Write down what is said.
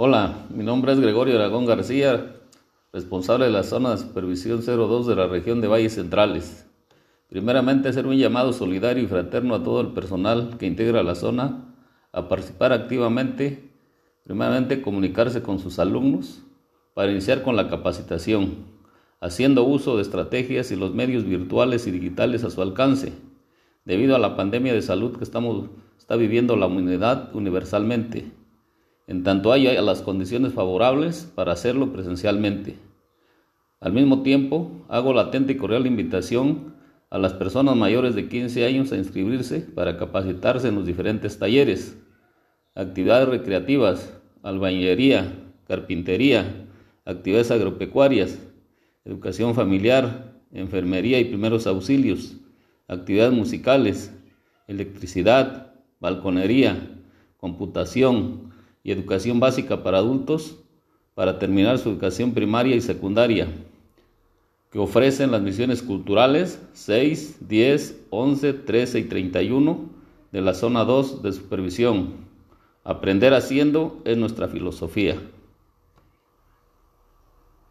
Hola, mi nombre es Gregorio Aragón García, responsable de la zona de supervisión 02 de la región de Valles Centrales. Primeramente, hacer un llamado solidario y fraterno a todo el personal que integra la zona a participar activamente, primeramente comunicarse con sus alumnos para iniciar con la capacitación, haciendo uso de estrategias y los medios virtuales y digitales a su alcance, debido a la pandemia de salud que estamos, está viviendo la humanidad universalmente en tanto haya las condiciones favorables para hacerlo presencialmente. Al mismo tiempo, hago latente y cordial invitación a las personas mayores de 15 años a inscribirse para capacitarse en los diferentes talleres, actividades recreativas, albañilería, carpintería, actividades agropecuarias, educación familiar, enfermería y primeros auxilios, actividades musicales, electricidad, balconería, computación, y educación básica para adultos para terminar su educación primaria y secundaria, que ofrecen las misiones culturales 6, 10, 11, 13 y 31 de la zona 2 de supervisión. Aprender haciendo es nuestra filosofía.